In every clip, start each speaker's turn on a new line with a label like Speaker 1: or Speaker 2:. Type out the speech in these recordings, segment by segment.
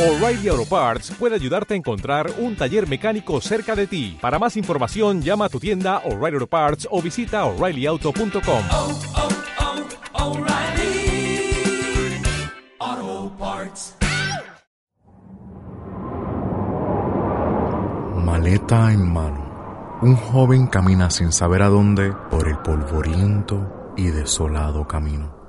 Speaker 1: O'Reilly Auto Parts puede ayudarte a encontrar un taller mecánico cerca de ti. Para más información, llama a tu tienda O'Reilly Auto Parts o visita oreillyauto.com.
Speaker 2: oh, oh, Parts.
Speaker 3: Maleta en mano, un joven camina sin saber a dónde por el polvoriento y desolado camino.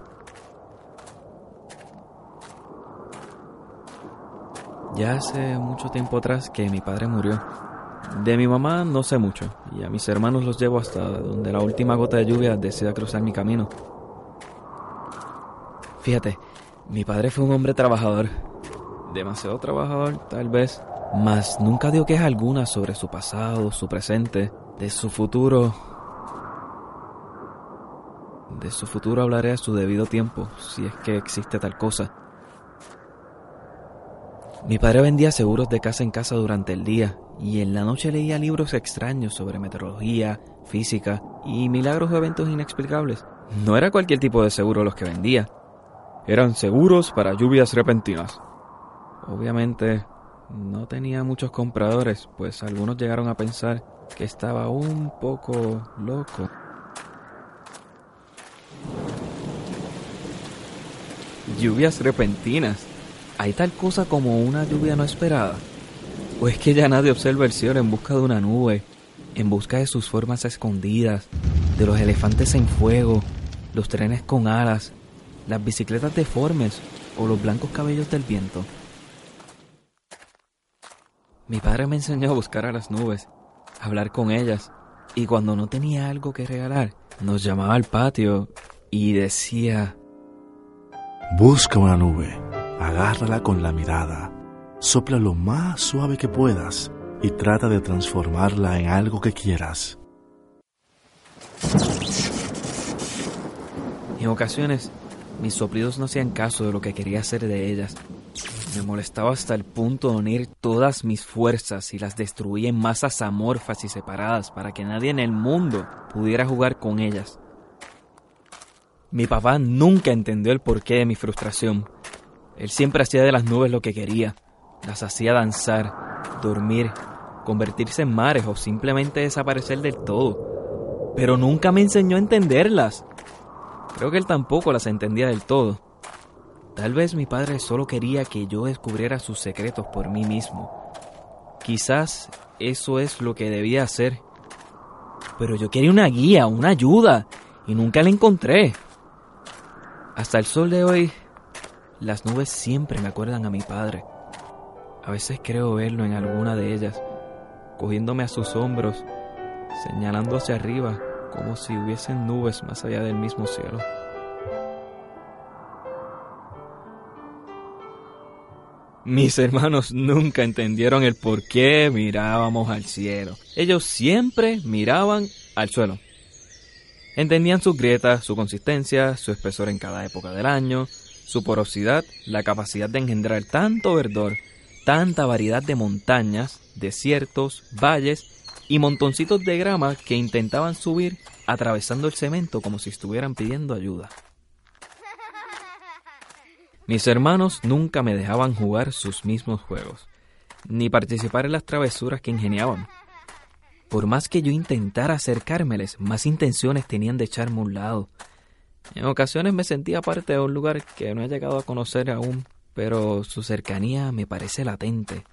Speaker 4: Ya hace mucho tiempo atrás que mi padre murió. De mi mamá no sé mucho, y a mis hermanos los llevo hasta donde la última gota de lluvia decida cruzar mi camino. Fíjate, mi padre fue un hombre trabajador. Demasiado trabajador, tal vez. Mas nunca dio queja alguna sobre su pasado, su presente, de su futuro. De su futuro hablaré a su debido tiempo, si es que existe tal cosa. Mi padre vendía seguros de casa en casa durante el día y en la noche leía libros extraños sobre meteorología, física y milagros o eventos inexplicables. No era cualquier tipo de seguro los que vendía. Eran seguros para lluvias repentinas. Obviamente no tenía muchos compradores, pues algunos llegaron a pensar que estaba un poco loco. Lluvias repentinas. ¿Hay tal cosa como una lluvia no esperada? ¿O es que ya nadie observa el cielo en busca de una nube, en busca de sus formas escondidas, de los elefantes en fuego, los trenes con alas, las bicicletas deformes o los blancos cabellos del viento? Mi padre me enseñó a buscar a las nubes, a hablar con ellas, y cuando no tenía algo que regalar, nos llamaba al patio y decía...
Speaker 5: Busca una nube, agárrala con la mirada, sopla lo más suave que puedas y trata de transformarla en algo que quieras.
Speaker 4: En ocasiones, mis soplidos no hacían caso de lo que quería hacer de ellas. Me molestaba hasta el punto de unir todas mis fuerzas y las destruía en masas amorfas y separadas para que nadie en el mundo pudiera jugar con ellas. Mi papá nunca entendió el porqué de mi frustración. Él siempre hacía de las nubes lo que quería. Las hacía danzar, dormir, convertirse en mares o simplemente desaparecer del todo. Pero nunca me enseñó a entenderlas. Creo que él tampoco las entendía del todo. Tal vez mi padre solo quería que yo descubriera sus secretos por mí mismo. Quizás eso es lo que debía hacer. Pero yo quería una guía, una ayuda, y nunca la encontré. Hasta el sol de hoy, las nubes siempre me acuerdan a mi padre. A veces creo verlo en alguna de ellas, cogiéndome a sus hombros, señalando hacia arriba, como si hubiesen nubes más allá del mismo cielo. Mis hermanos nunca entendieron el por qué mirábamos al cielo. Ellos siempre miraban al suelo. Entendían sus grietas, su consistencia, su espesor en cada época del año, su porosidad, la capacidad de engendrar tanto verdor, tanta variedad de montañas, desiertos, valles y montoncitos de grama que intentaban subir atravesando el cemento como si estuvieran pidiendo ayuda. Mis hermanos nunca me dejaban jugar sus mismos juegos, ni participar en las travesuras que ingeniaban. Por más que yo intentara acercármeles, más intenciones tenían de echarme a un lado. En ocasiones me sentía parte de un lugar que no he llegado a conocer aún, pero su cercanía me parece latente.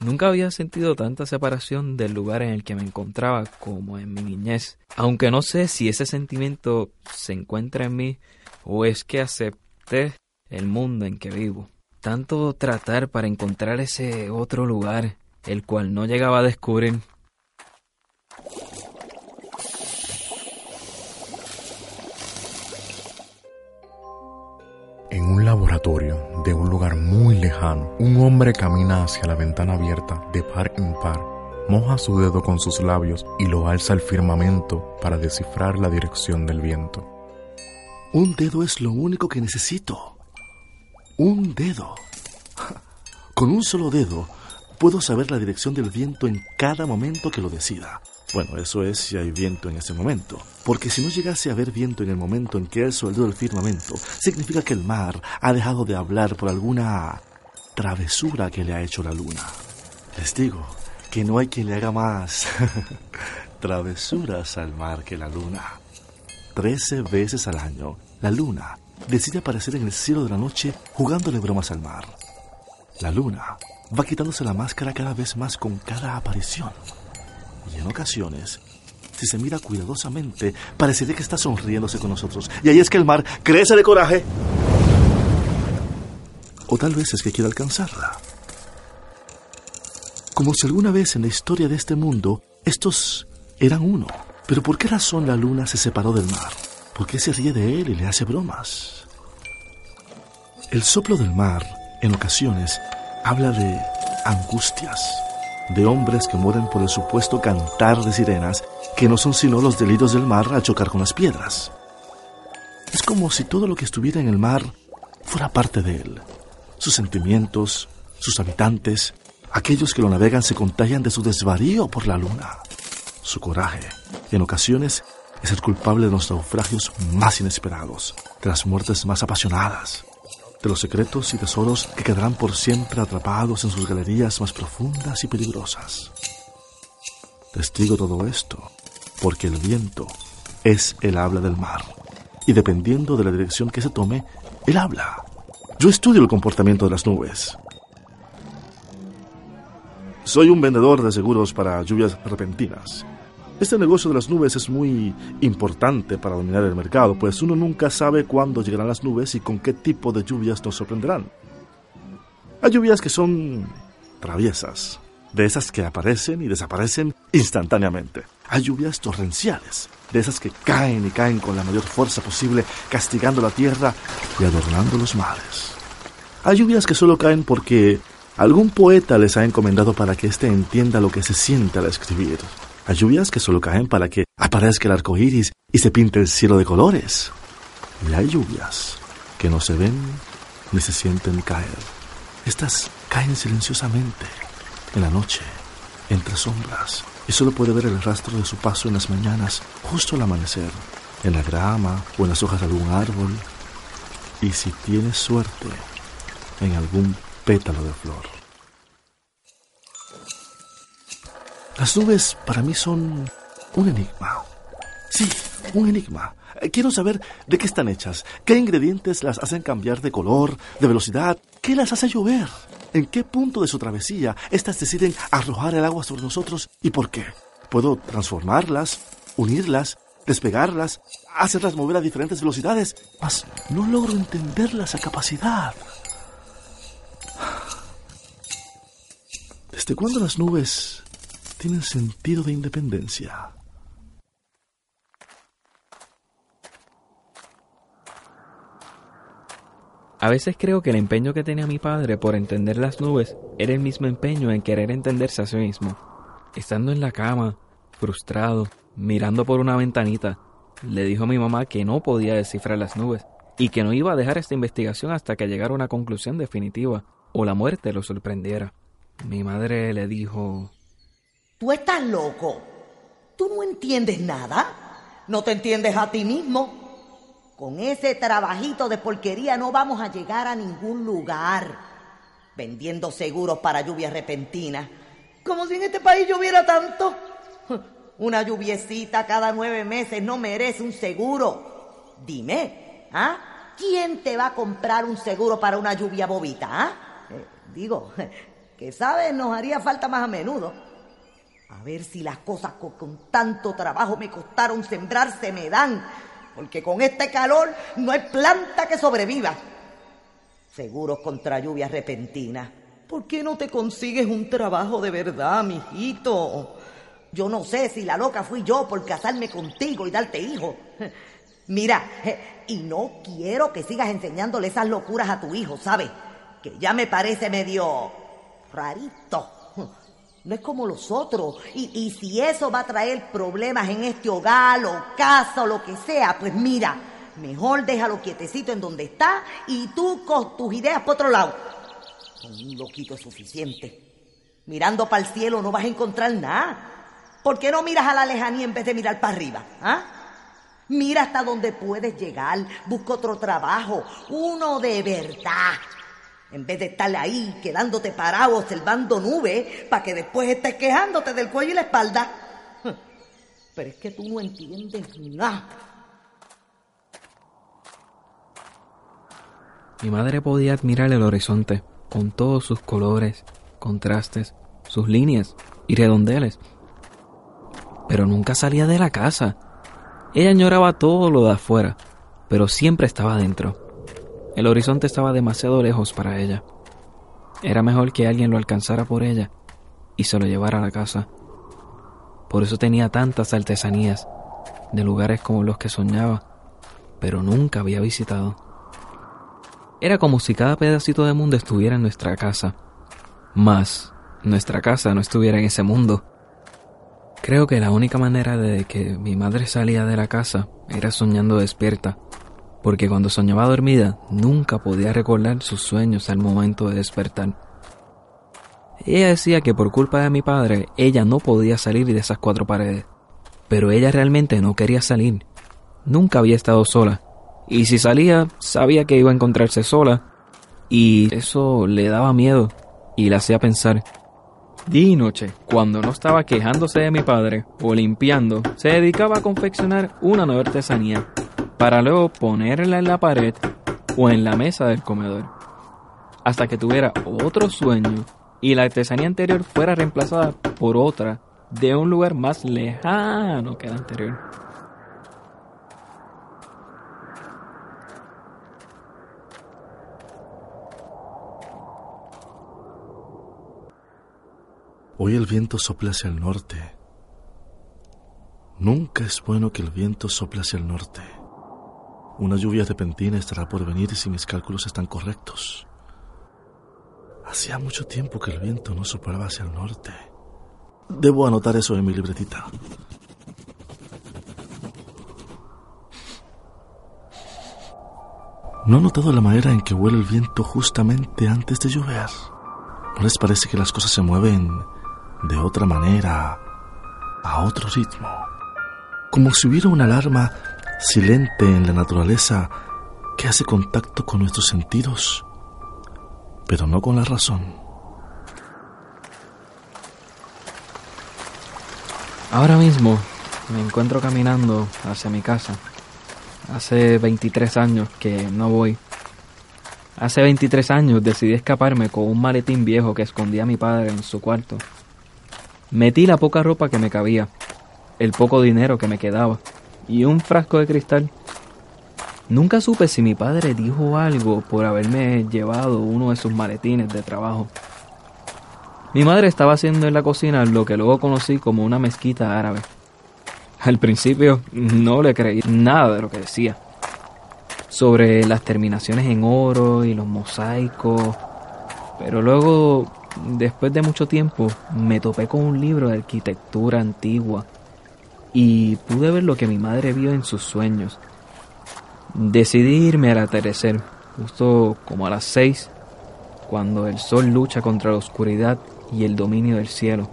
Speaker 4: Nunca había sentido tanta separación del lugar en el que me encontraba como en mi niñez, aunque no sé si ese sentimiento se encuentra en mí o es que acepté el mundo en que vivo. Tanto tratar para encontrar ese otro lugar, el cual no llegaba a descubrir.
Speaker 3: Laboratorio de un lugar muy lejano, un hombre camina hacia la ventana abierta de par en par, moja su dedo con sus labios y lo alza al firmamento para descifrar la dirección del viento.
Speaker 5: Un dedo es lo único que necesito. Un dedo. Con un solo dedo puedo saber la dirección del viento en cada momento que lo decida. Bueno, eso es si hay viento en ese momento. Porque si no llegase a haber viento en el momento en que alzo el dedo del firmamento, significa que el mar ha dejado de hablar por alguna travesura que le ha hecho la luna. Les digo que no hay quien le haga más travesuras al mar que la luna. Trece veces al año, la luna decide aparecer en el cielo de la noche jugándole bromas al mar. La luna va quitándose la máscara cada vez más con cada aparición. Y en ocasiones, si se mira cuidadosamente, parecería que está sonriéndose con nosotros. Y ahí es que el mar crece de coraje. O tal vez es que quiere alcanzarla. Como si alguna vez en la historia de este mundo estos eran uno. Pero ¿por qué razón la luna se separó del mar? ¿Por qué se ríe de él y le hace bromas? El soplo del mar, en ocasiones, habla de angustias, de hombres que mueren por el supuesto cantar de sirenas, que no son sino los delirios del mar al chocar con las piedras. Es como si todo lo que estuviera en el mar fuera parte de él. Sus sentimientos, sus habitantes, aquellos que lo navegan se contagian de su desvarío por la luna. Su coraje, en ocasiones, es el culpable de los naufragios más inesperados, de las muertes más apasionadas, de los secretos y tesoros que quedarán por siempre atrapados en sus galerías más profundas y peligrosas. Testigo todo esto, porque el viento es el habla del mar, y dependiendo de la dirección que se tome, él habla. Yo estudio el comportamiento de las nubes. Soy un vendedor de seguros para lluvias repentinas. Este negocio de las nubes es muy importante para dominar el mercado, pues uno nunca sabe cuándo llegarán las nubes y con qué tipo de lluvias nos sorprenderán. Hay lluvias que son traviesas, de esas que aparecen y desaparecen instantáneamente. Hay lluvias torrenciales, de esas que caen y caen con la mayor fuerza posible, castigando la tierra y adornando los mares. Hay lluvias que solo caen porque algún poeta les ha encomendado para que éste entienda lo que se siente al escribir. Hay lluvias que solo caen para que aparezca el arco iris y se pinte el cielo de colores. Y hay lluvias que no se ven ni se sienten caer. Estas caen silenciosamente en la noche, entre sombras, y solo puede ver el rastro de su paso en las mañanas, justo al amanecer, en la grama o en las hojas de algún árbol, y si tienes suerte, en algún pétalo de flor. Las nubes para mí son un enigma. Sí, un enigma. Eh, Quiero saber de qué están hechas, qué ingredientes las hacen cambiar de color, de velocidad, qué las hace llover, en qué punto de su travesía éstas deciden arrojar el agua sobre nosotros y por qué. Puedo transformarlas, unirlas, despegarlas, hacerlas mover a diferentes velocidades, mas no logro entenderlas a capacidad. ¿Desde cuándo las nubes tienen sentido de independencia?
Speaker 4: A veces creo que el empeño que tenía mi padre por entender las nubes era el mismo empeño en querer entenderse a sí mismo. Estando en la cama, frustrado, mirando por una ventanita, le dijo a mi mamá que no podía descifrar las nubes y que no iba a dejar esta investigación hasta que llegara una conclusión definitiva o la muerte lo sorprendiera. Mi madre le dijo,
Speaker 6: Tú estás loco. Tú no entiendes nada. No te entiendes a ti mismo. Con ese trabajito de porquería no vamos a llegar a ningún lugar. Vendiendo seguros para lluvias repentinas. Como si en este país lloviera tanto. Una lluviecita cada nueve meses no merece un seguro. Dime, ¿ah? ¿Quién te va a comprar un seguro para una lluvia bobita, ah? Eh, digo, que sabes, nos haría falta más a menudo. A ver si las cosas co- con, tanto trabajo me costaron sembrar se me dan. Porque con este calor no hay planta que sobreviva. Seguros contra lluvias repentinas. ¿Por qué no te consigues un trabajo de verdad, mijito? Yo no sé si la loca fui yo por casarme contigo y darte hijo. Mira, eh, y no quiero que sigas enseñándole esas locuras a tu hijo, ¿sabes? Que ya me parece medio rarito. No es como los otros. Y, y si eso va a traer problemas en este hogar o casa o lo que sea, pues mira, mejor déjalo quietecito en donde está y tú con tus ideas por otro lado. Con un loquito es suficiente. Mirando para el cielo no vas a encontrar nada. ¿Por qué no miras a la lejanía en vez de mirar para arriba? ¿Ah? Mira hasta donde puedes llegar. Busca otro trabajo. Uno de verdad. En vez de estar ahí quedándote parado observando nubes para que después estés quejándote del cuello y la espalda. Pero es que tú no entiendes nada.
Speaker 4: Mi madre podía admirar el horizonte con todos sus colores, contrastes, sus líneas y redondeles. Pero nunca salía de la casa. Ella añoraba todo lo de afuera, pero siempre estaba dentro. El horizonte estaba demasiado lejos para ella. Era mejor que alguien lo alcanzara por ella y se lo llevara a la casa. Por eso tenía tantas artesanías de lugares como los que soñaba, pero nunca había visitado. Era como si cada pedacito de mundo estuviera en nuestra casa, más nuestra casa no estuviera en ese mundo. Creo que la única manera de que mi madre salía de la casa era soñando despierta, porque cuando soñaba dormida nunca podía recordar sus sueños al momento de despertar. Ella decía que por culpa de mi padre ella no podía salir de esas cuatro paredes, pero ella realmente no quería salir. Nunca había estado sola, y si salía sabía que iba a encontrarse sola, y eso le daba miedo y la hacía pensar. Día y noche, cuando no estaba quejándose de mi padre o limpiando, se dedicaba a confeccionar una nueva artesanía para luego ponerla en la pared o en la mesa del comedor, hasta que tuviera otro sueño y la artesanía anterior fuera reemplazada por otra de un lugar más lejano que la anterior.
Speaker 5: Hoy el viento sopla hacia el norte. Nunca es bueno que el viento sople hacia el norte. Una lluvia repentina estará por venir si mis cálculos están correctos. Hacía mucho tiempo que el viento no soplaba hacia el norte. Debo anotar eso en mi libretita. ¿No han notado la manera en que huele el viento justamente antes de llover? ¿No les parece que las cosas se mueven de otra manera, a otro ritmo? Como si hubiera una alarma silente en la naturaleza que hace contacto con nuestros sentidos, pero no con la razón.
Speaker 4: Ahora mismo me encuentro caminando hacia mi casa. Hace 23 años que no voy. Hace 23 años decidí escaparme con un maletín viejo que escondía mi padre en su cuarto. Metí la poca ropa que me cabía, el poco dinero que me quedaba y un frasco de cristal. Nunca supe si mi padre dijo algo por haberme llevado uno de sus maletines de trabajo. Mi madre estaba haciendo en la cocina lo que luego conocí como una mezquita árabe. Al principio no le creí nada de lo que decía. Sobre las terminaciones en oro y los mosaicos. Pero luego, después de mucho tiempo, me topé con un libro de arquitectura antigua y pude ver lo que mi madre vio en sus sueños. Decidí irme al atardecer, justo como a las seis, cuando el sol lucha contra la oscuridad y el dominio del cielo.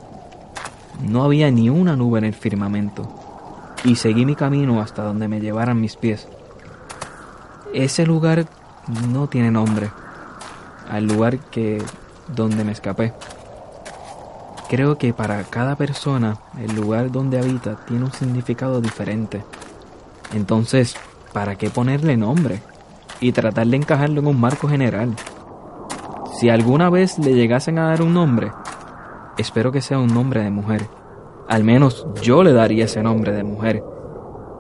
Speaker 4: No había ni una nube en el firmamento, y seguí mi camino hasta donde me llevaran mis pies. Ese lugar no tiene nombre, al lugar que donde me escapé. Creo que para cada persona el lugar donde habita tiene un significado diferente. Entonces, ¿para qué ponerle nombre? Y tratar de encajarlo en un marco general. Si alguna vez le llegasen a dar un nombre, espero que sea un nombre de mujer. Al menos yo le daría ese nombre de mujer.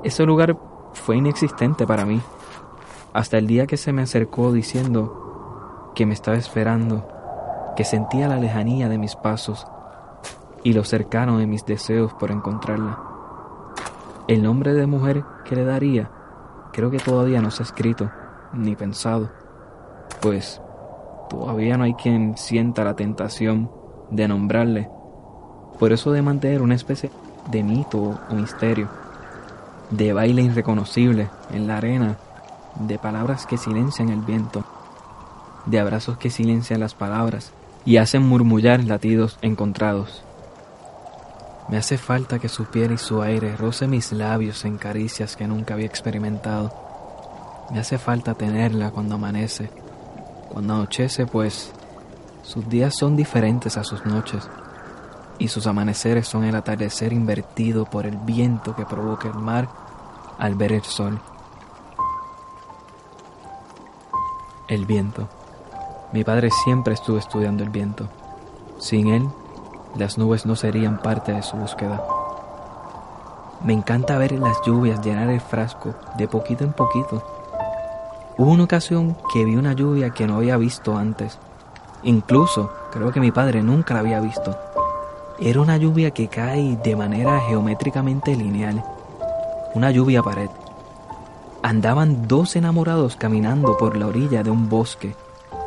Speaker 4: Ese lugar fue inexistente para mí. Hasta el día que se me acercó diciendo que me estaba esperando, que sentía la lejanía de mis pasos y lo cercano de mis deseos por encontrarla. El nombre de mujer que le daría creo que todavía no se ha escrito ni pensado, pues todavía no hay quien sienta la tentación de nombrarle. Por eso de mantener una especie de mito o misterio, de baile irreconocible en la arena, de palabras que silencian el viento, de abrazos que silencian las palabras y hacen murmullar latidos encontrados. Me hace falta que su piel y su aire roce mis labios en caricias que nunca había experimentado. Me hace falta tenerla cuando amanece, Cuando anochece, pues, sus días son diferentes a sus noches, y sus amaneceres son el atardecer invertido por el viento que provoca el mar al ver el sol. El viento. Mi padre siempre estuvo estudiando el viento. Sin él, las nubes no serían parte de su búsqueda. Me encanta ver las lluvias llenar el frasco de poquito en poquito. Hubo una ocasión que vi una lluvia que no había visto antes. Incluso creo que mi padre nunca la había visto. Era una lluvia que cae de manera geométricamente lineal. Una lluvia pared. Andaban dos enamorados caminando por la orilla de un bosque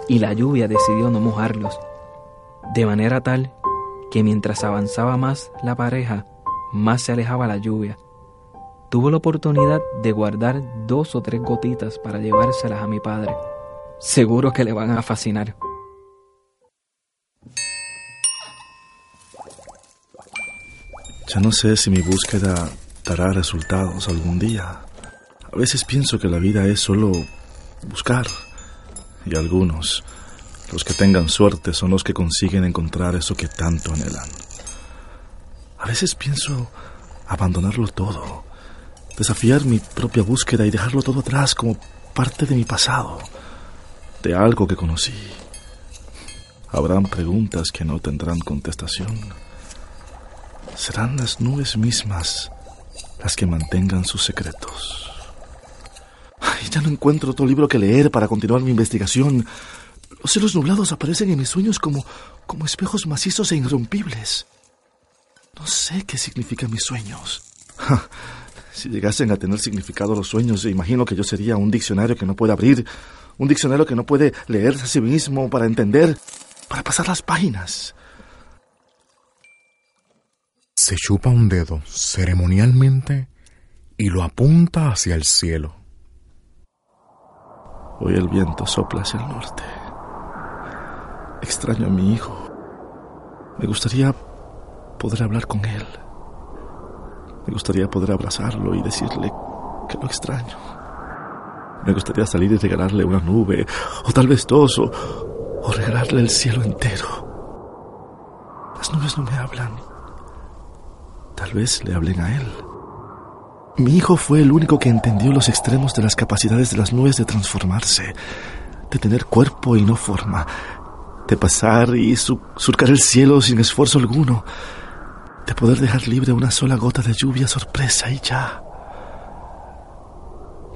Speaker 4: y la lluvia decidió no mojarlos. De manera tal que mientras avanzaba más la pareja, más se alejaba la lluvia. Tuvo la oportunidad de guardar dos o tres gotitas para llevárselas a mi padre. Seguro que le van a fascinar.
Speaker 5: Ya no sé si mi búsqueda dará resultados algún día. A veces pienso que la vida es solo buscar. Y algunos, los que tengan suerte, son los que consiguen encontrar eso que tanto anhelan. A veces pienso abandonarlo todo, desafiar mi propia búsqueda y dejarlo todo atrás como parte de mi pasado, de algo que conocí. Habrán preguntas que no tendrán contestación. Serán las nubes mismas las que mantengan sus secretos. Ya no encuentro otro libro que leer para continuar mi investigación. Los cielos nublados aparecen en mis sueños como, como espejos macizos e irrompibles. No sé qué significan mis sueños. si llegasen a tener significado los sueños, imagino que yo sería un diccionario que no puede abrir, un diccionario que no puede leerse a sí mismo para entender, para pasar las páginas.
Speaker 3: Se chupa un dedo ceremonialmente y lo apunta hacia el cielo.
Speaker 5: Hoy el viento sopla hacia el norte. Extraño a mi hijo. Me gustaría poder hablar con él. Me gustaría poder abrazarlo y decirle que lo extraño. Me gustaría salir y regalarle una nube, o tal vez dos, o, o regalarle el cielo entero. Las nubes no me hablan. Tal vez le hablen a él. Mi hijo fue el único que entendió los extremos de las capacidades de las nubes de transformarse, de tener cuerpo y no forma, de pasar y su- surcar el cielo sin esfuerzo alguno, de poder dejar libre una sola gota de lluvia sorpresa y ya.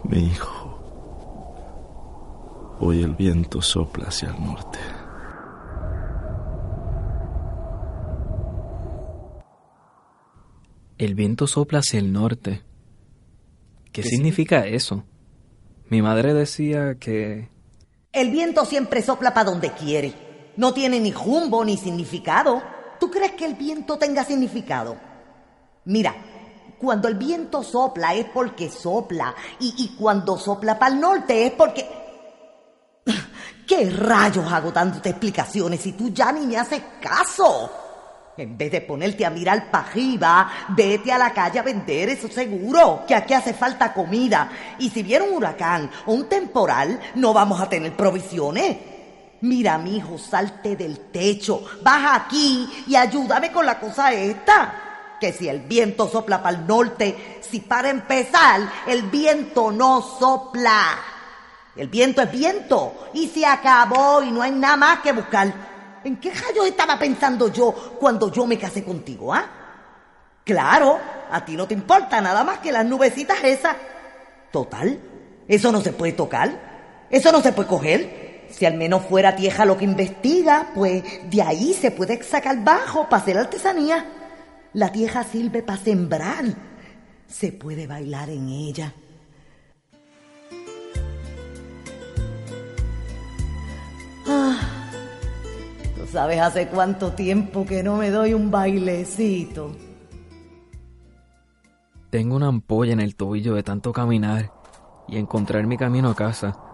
Speaker 5: Mi hijo. Hoy el viento sopla hacia el norte.
Speaker 4: El viento sopla hacia el norte. ¿Qué, significa eso? Mi madre decía que...
Speaker 6: El viento siempre sopla para donde quiere. No tiene ni rumbo ni significado. ¿Tú crees que el viento tenga significado? Mira, cuando el viento sopla es porque sopla. Y, y cuando sopla para el norte es porque... ¿Qué rayos hago dándote explicaciones si tú ya ni me haces caso? En vez de ponerte a mirar para arriba, vete a la calle a vender, eso seguro, que aquí hace falta comida. Y si viene un huracán o un temporal, no vamos a tener provisiones. Mira, mi hijo, salte del techo, baja aquí y ayúdame con la cosa esta. Que si el viento sopla para el norte, si para empezar, el viento no sopla. El viento es viento y se acabó y no hay nada más que buscar. ¿En qué rayos estaba pensando yo cuando yo me casé contigo, ah? Claro, a ti no te importa nada más que las nubecitas esas. Total, eso no se puede tocar, eso no se puede coger. Si al menos fuera tierra lo que investiga, pues de ahí se puede sacar bajo para hacer artesanía. La tierra sirve para sembrar. Se puede bailar en ella. Ah, ¿Tú sabes hace cuánto tiempo que no me doy un bailecito?
Speaker 4: Tengo una ampolla en el tobillo de tanto caminar y encontrar mi camino a casa.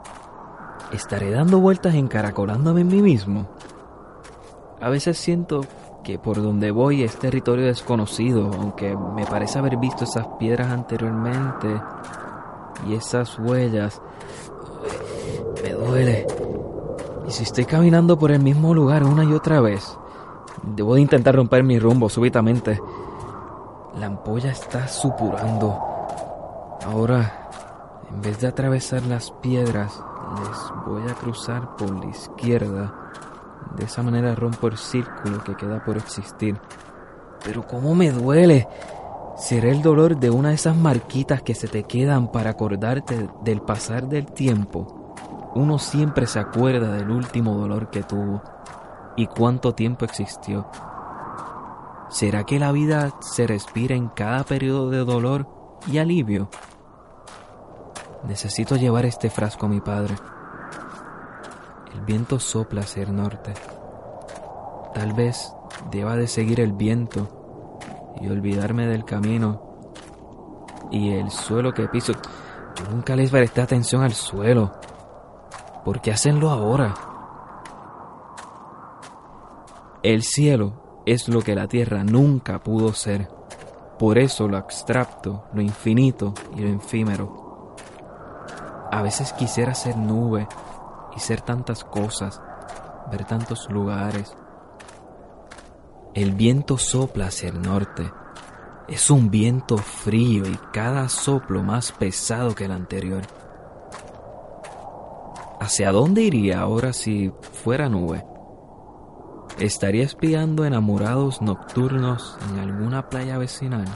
Speaker 4: ¿Estaré dando vueltas encaracolándome en mí mismo? A veces siento que por donde voy es territorio desconocido, aunque me parece haber visto esas piedras anteriormente y esas huellas. Me duele. ¿Y si estoy caminando por el mismo lugar una y otra vez? Debo de intentar romper mi rumbo súbitamente. La ampolla está supurando. Ahora, en vez de atravesar las piedras, les voy a cruzar por la izquierda. De esa manera rompo el círculo que queda por existir. Pero cómo me duele. Será el dolor de una de esas marquitas que se te quedan para acordarte del pasar del tiempo. Uno siempre se acuerda del último dolor que tuvo y cuánto tiempo existió. ¿Será que la vida se respira en cada periodo de dolor y alivio? Necesito llevar este frasco a mi padre. El viento sopla hacia el norte. Tal vez deba de seguir el viento y olvidarme del camino y el suelo que piso. Yo nunca les presté atención al suelo. ¿Por qué hacenlo ahora? El cielo es lo que la tierra nunca pudo ser. Por eso lo abstracto, lo infinito y lo efímero. A veces quisiera ser nube y ser tantas cosas, ver tantos lugares. El viento sopla hacia el norte. Es un viento frío y cada soplo más pesado que el anterior. ¿Hacia dónde iría ahora si fuera nube? ¿Estaría espiando enamorados nocturnos en alguna playa vecinal?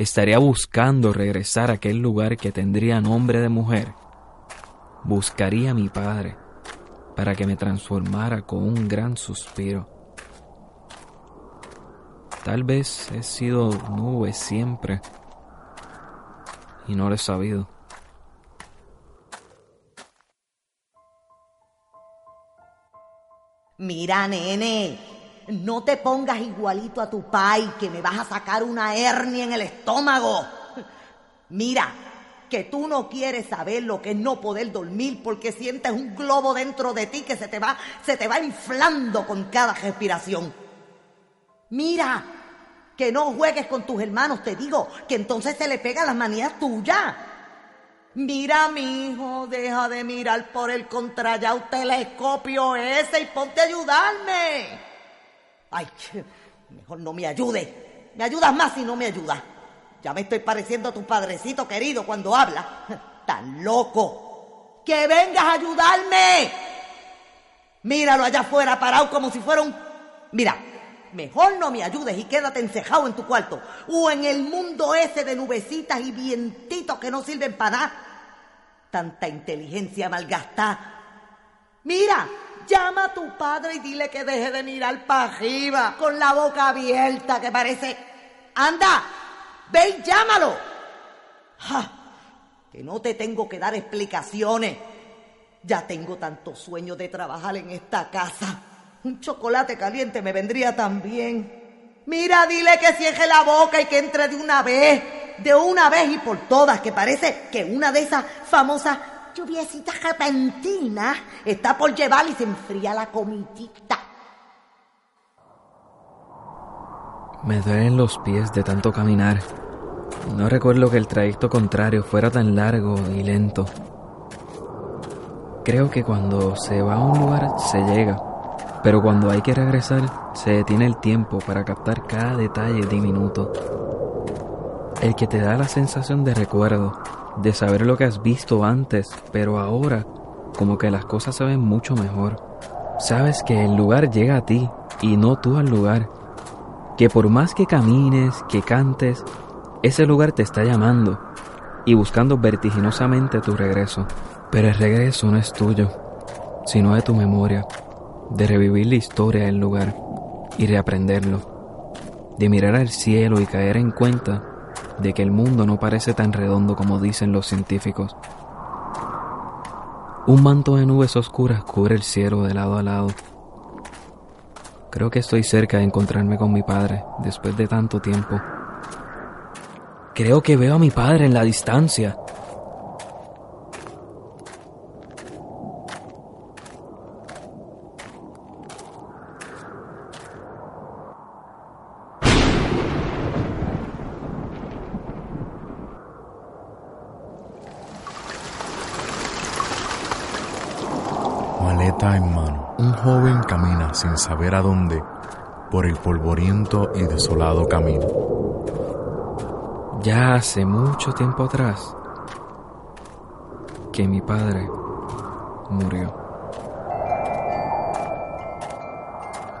Speaker 4: ¿Estaría buscando regresar a aquel lugar que tendría nombre de mujer? Buscaría a mi padre para que me transformara con un gran suspiro. Tal vez he sido nube siempre y no lo he sabido.
Speaker 6: Mira, nene, no te pongas igualito a tu pai, que me vas a sacar una hernia en el estómago. Mira, que tú no quieres saber lo que es no poder dormir porque sientes un globo dentro de ti que se te va, se te va inflando con cada respiración. Mira, que no juegues con tus hermanos, te digo, que entonces se le pegan las manías tuyas. Mira, mi hijo, deja de mirar por el contrayao telescopio ese y ponte a ayudarme. Ay, mejor no me ayude. Me ayudas más si no me ayudas. Ya me estoy pareciendo a tu padrecito querido cuando habla. Tan loco. Que vengas a ayudarme. Míralo allá afuera parado como si fuera un... Mira, mejor no me ayudes y quédate encejado en tu cuarto o en el mundo ese de nubecitas y vientitos que no sirven para nada. Tanta inteligencia malgastada. Mira, llama a tu padre y dile que deje de mirar para arriba con la boca abierta que parece... Anda, ve y llámalo. Ja, que no te tengo que dar explicaciones. Ya tengo tanto sueño de trabajar en esta casa. Un chocolate caliente me vendría tan bien. Mira, dile que cierre la boca y que entre de una vez, de una vez y por todas, que parece que una de esas famosas lluviecitas repentinas está por llevar y se enfría la comidita.
Speaker 4: Me duelen los pies de tanto caminar. No recuerdo que el trayecto contrario fuera tan largo y lento. Creo que cuando se va a un lugar se llega, pero cuando hay que regresar se detiene el tiempo para captar cada detalle diminuto. El que te da la sensación de recuerdo, de saber lo que has visto antes, pero ahora como que las cosas se ven mucho mejor. Sabes que el lugar llega a ti y no tú al lugar. Que por más que camines, que cantes, ese lugar te está llamando y buscando vertiginosamente tu regreso. Pero el regreso no es tuyo, sino de tu memoria, de revivir la historia del lugar y reaprenderlo, de mirar al cielo y caer en cuenta de que el mundo no parece tan redondo como dicen los científicos. Un manto de nubes oscuras cubre el cielo de lado a lado. Creo que estoy cerca de encontrarme con mi padre después de tanto tiempo. Creo que veo a mi padre en la distancia.
Speaker 3: joven camina sin saber a dónde por el polvoriento y desolado camino.
Speaker 4: Ya hace mucho tiempo atrás que mi padre murió.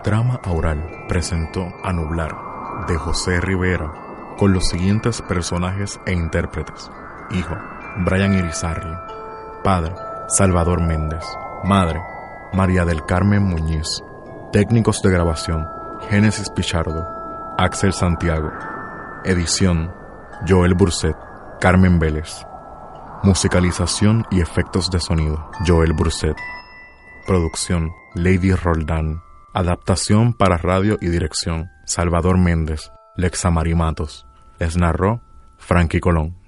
Speaker 3: Trama Aural presentó a Nublar de José Rivera con los siguientes personajes e intérpretes. Hijo, Brian Irizarry. Padre, Salvador Méndez. Madre, María del Carmen Muñiz. Técnicos de grabación, Génesis Pichardo, Axel Santiago. Edición, Joel Burset, Carmen Vélez. Musicalización y efectos de sonido, Joel Burset. Producción, Lady Roldán. Adaptación para radio y dirección, Salvador Méndez, Lexa Marimatos. Les narró Frankie Colón.